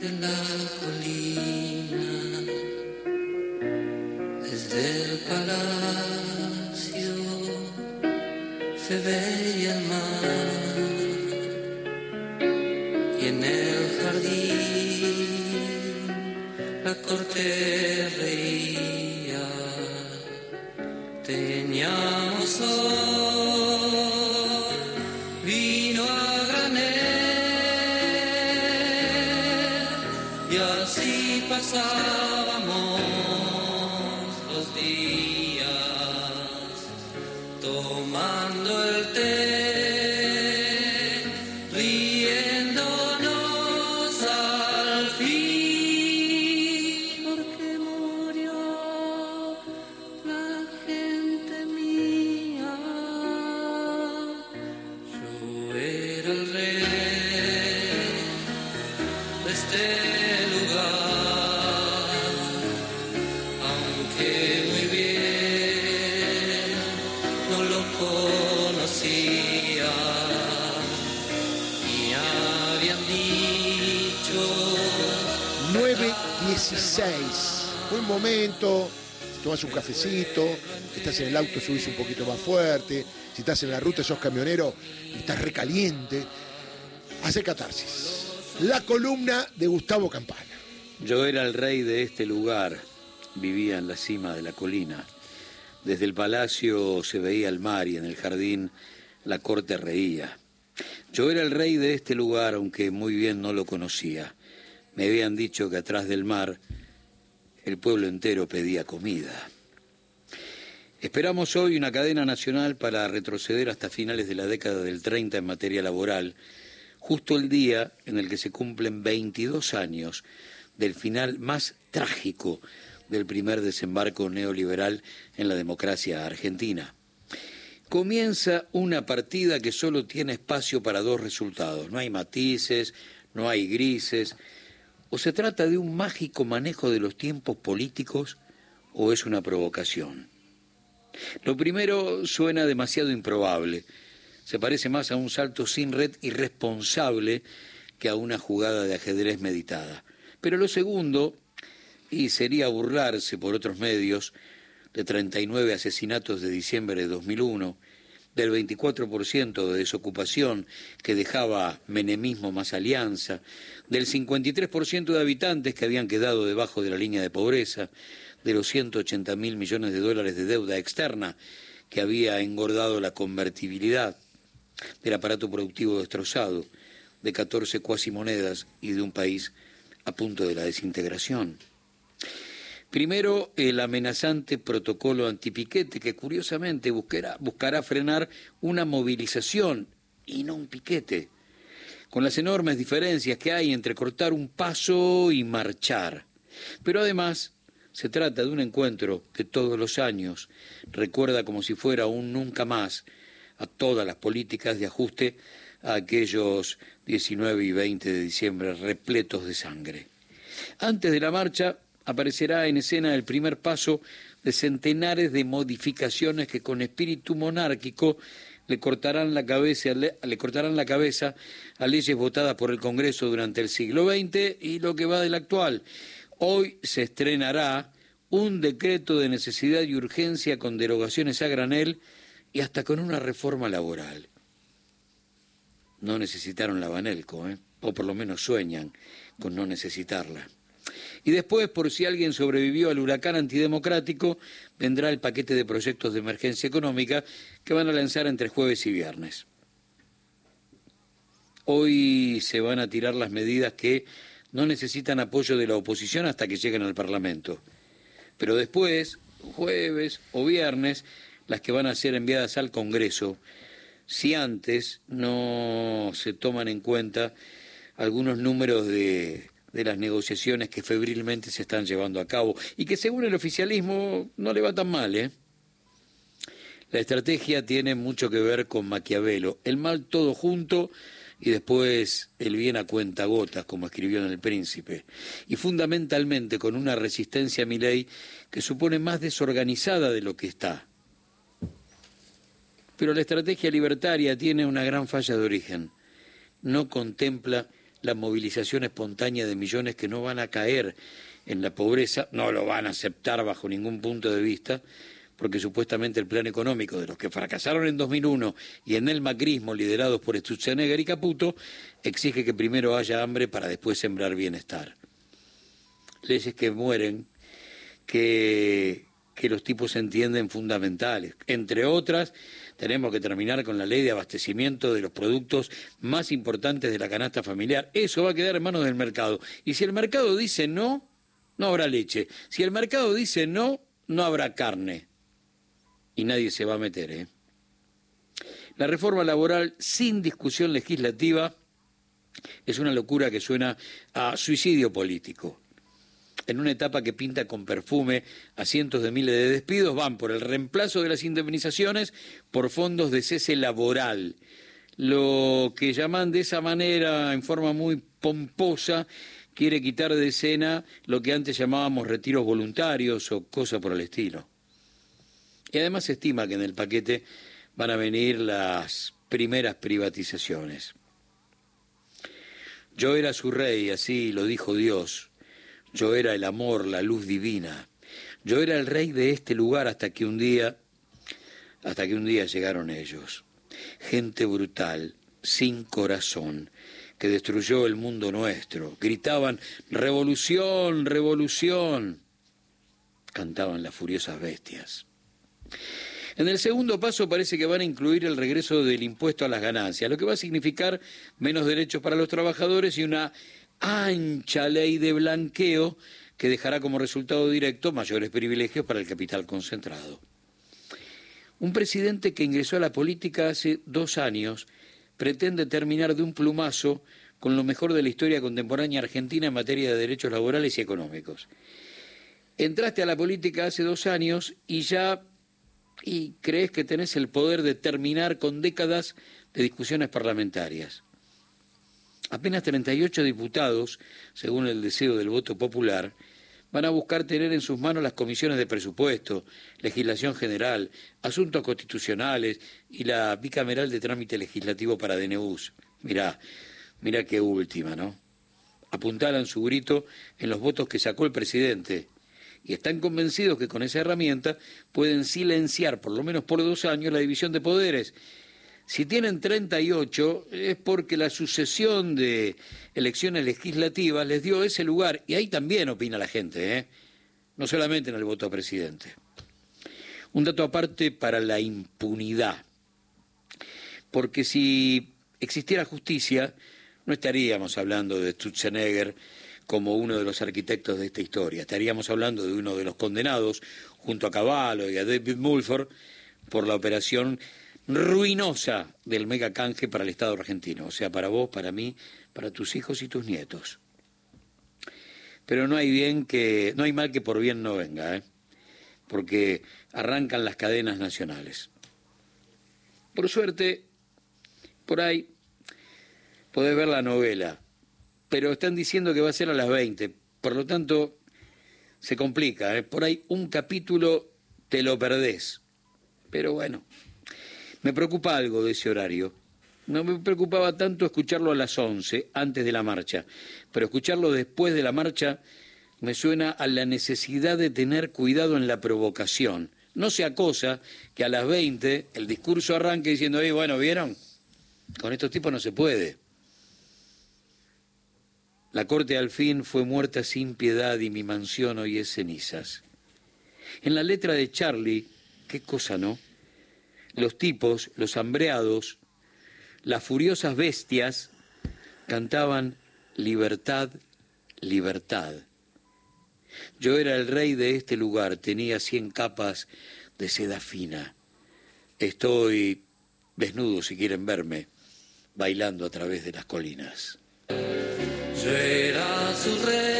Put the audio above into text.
de la colina, desde el palacio se veía el mar y en el jardín la corte reía. Teníamos sol, 9.16. Buen momento. Si tomas un cafecito, si estás en el auto, subís un poquito más fuerte. Si estás en la ruta, sos camionero y estás recaliente. Hace catarsis. La columna de Gustavo Campana. Yo era el rey de este lugar, vivía en la cima de la colina. Desde el palacio se veía el mar y en el jardín la corte reía. Yo era el rey de este lugar, aunque muy bien no lo conocía. Me habían dicho que atrás del mar el pueblo entero pedía comida. Esperamos hoy una cadena nacional para retroceder hasta finales de la década del 30 en materia laboral, justo el día en el que se cumplen 22 años del final más trágico del primer desembarco neoliberal en la democracia argentina. Comienza una partida que solo tiene espacio para dos resultados. No hay matices, no hay grises. O se trata de un mágico manejo de los tiempos políticos o es una provocación. Lo primero suena demasiado improbable. Se parece más a un salto sin red irresponsable que a una jugada de ajedrez meditada. Pero lo segundo, y sería burlarse por otros medios, de 39 asesinatos de diciembre de 2001, del 24% de desocupación que dejaba menemismo más alianza, del 53% de habitantes que habían quedado debajo de la línea de pobreza, de los 180 mil millones de dólares de deuda externa que había engordado la convertibilidad, del aparato productivo destrozado, de 14 cuasimonedas y de un país a punto de la desintegración. Primero, el amenazante protocolo antipiquete, que curiosamente buscará, buscará frenar una movilización y no un piquete, con las enormes diferencias que hay entre cortar un paso y marchar. Pero además, se trata de un encuentro que todos los años recuerda como si fuera un nunca más a todas las políticas de ajuste a aquellos 19 y 20 de diciembre repletos de sangre. Antes de la marcha aparecerá en escena el primer paso de centenares de modificaciones que con espíritu monárquico le cortarán la cabeza, le, le cortarán la cabeza a leyes votadas por el Congreso durante el siglo XX y lo que va del actual. Hoy se estrenará un decreto de necesidad y urgencia con derogaciones a granel y hasta con una reforma laboral. No necesitaron la Banelco, ¿eh? o por lo menos sueñan con no necesitarla. Y después, por si alguien sobrevivió al huracán antidemocrático, vendrá el paquete de proyectos de emergencia económica que van a lanzar entre jueves y viernes. Hoy se van a tirar las medidas que no necesitan apoyo de la oposición hasta que lleguen al Parlamento. Pero después, jueves o viernes, las que van a ser enviadas al Congreso, si antes no se toman en cuenta algunos números de, de las negociaciones que febrilmente se están llevando a cabo y que según el oficialismo no le va tan mal, ¿eh? La estrategia tiene mucho que ver con Maquiavelo, el mal todo junto y después el bien a cuentagotas, como escribió en El Príncipe, y fundamentalmente con una resistencia a mi ley que supone más desorganizada de lo que está. Pero la estrategia libertaria tiene una gran falla de origen. No contempla la movilización espontánea de millones que no van a caer en la pobreza, no lo van a aceptar bajo ningún punto de vista, porque supuestamente el plan económico de los que fracasaron en 2001 y en el macrismo liderados por Stutzenegger y Caputo exige que primero haya hambre para después sembrar bienestar. Leyes que mueren, que, que los tipos entienden fundamentales. Entre otras, tenemos que terminar con la ley de abastecimiento de los productos más importantes de la canasta familiar. Eso va a quedar en manos del mercado. Y si el mercado dice no, no habrá leche. Si el mercado dice no, no habrá carne. Y nadie se va a meter, ¿eh? La reforma laboral sin discusión legislativa es una locura que suena a suicidio político. En una etapa que pinta con perfume a cientos de miles de despidos, van por el reemplazo de las indemnizaciones por fondos de cese laboral. Lo que llaman de esa manera, en forma muy pomposa, quiere quitar de escena lo que antes llamábamos retiros voluntarios o cosa por el estilo. Y además se estima que en el paquete van a venir las primeras privatizaciones. Yo era su rey, así lo dijo Dios. Yo era el amor, la luz divina. Yo era el rey de este lugar hasta que un día, hasta que un día llegaron ellos. Gente brutal, sin corazón, que destruyó el mundo nuestro. Gritaban, revolución, revolución. Cantaban las furiosas bestias. En el segundo paso parece que van a incluir el regreso del impuesto a las ganancias, lo que va a significar menos derechos para los trabajadores y una ancha ley de blanqueo que dejará como resultado directo mayores privilegios para el capital concentrado. Un presidente que ingresó a la política hace dos años pretende terminar de un plumazo con lo mejor de la historia contemporánea argentina en materia de derechos laborales y económicos. Entraste a la política hace dos años y ya y crees que tenés el poder de terminar con décadas de discusiones parlamentarias. Apenas 38 diputados, según el deseo del voto popular, van a buscar tener en sus manos las comisiones de presupuesto, legislación general, asuntos constitucionales y la bicameral de trámite legislativo para DNUs. Mirá, mirá qué última, ¿no? Apuntalan su grito en los votos que sacó el presidente y están convencidos que con esa herramienta pueden silenciar, por lo menos por dos años, la división de poderes si tienen 38 es porque la sucesión de elecciones legislativas les dio ese lugar, y ahí también opina la gente, ¿eh? no solamente en el voto a presidente. Un dato aparte para la impunidad, porque si existiera justicia, no estaríamos hablando de Stutzenegger como uno de los arquitectos de esta historia, estaríamos hablando de uno de los condenados, junto a Cavallo y a David Mulford, por la operación ruinosa del mega canje para el Estado argentino, o sea, para vos, para mí, para tus hijos y tus nietos. Pero no hay bien que, no hay mal que por bien no venga, ¿eh? porque arrancan las cadenas nacionales. Por suerte, por ahí podés ver la novela, pero están diciendo que va a ser a las 20, por lo tanto se complica, ¿eh? por ahí un capítulo te lo perdés. Pero bueno, me preocupa algo de ese horario. No me preocupaba tanto escucharlo a las 11, antes de la marcha, pero escucharlo después de la marcha me suena a la necesidad de tener cuidado en la provocación. No sea cosa que a las 20 el discurso arranque diciendo, eh, bueno, ¿vieron? Con estos tipos no se puede. La corte al fin fue muerta sin piedad y mi mansión hoy es cenizas. En la letra de Charlie, qué cosa no, los tipos, los hambreados, las furiosas bestias, cantaban libertad, libertad. Yo era el rey de este lugar, tenía cien capas de seda fina. Estoy desnudo, si quieren verme, bailando a través de las colinas. Yo era su rey.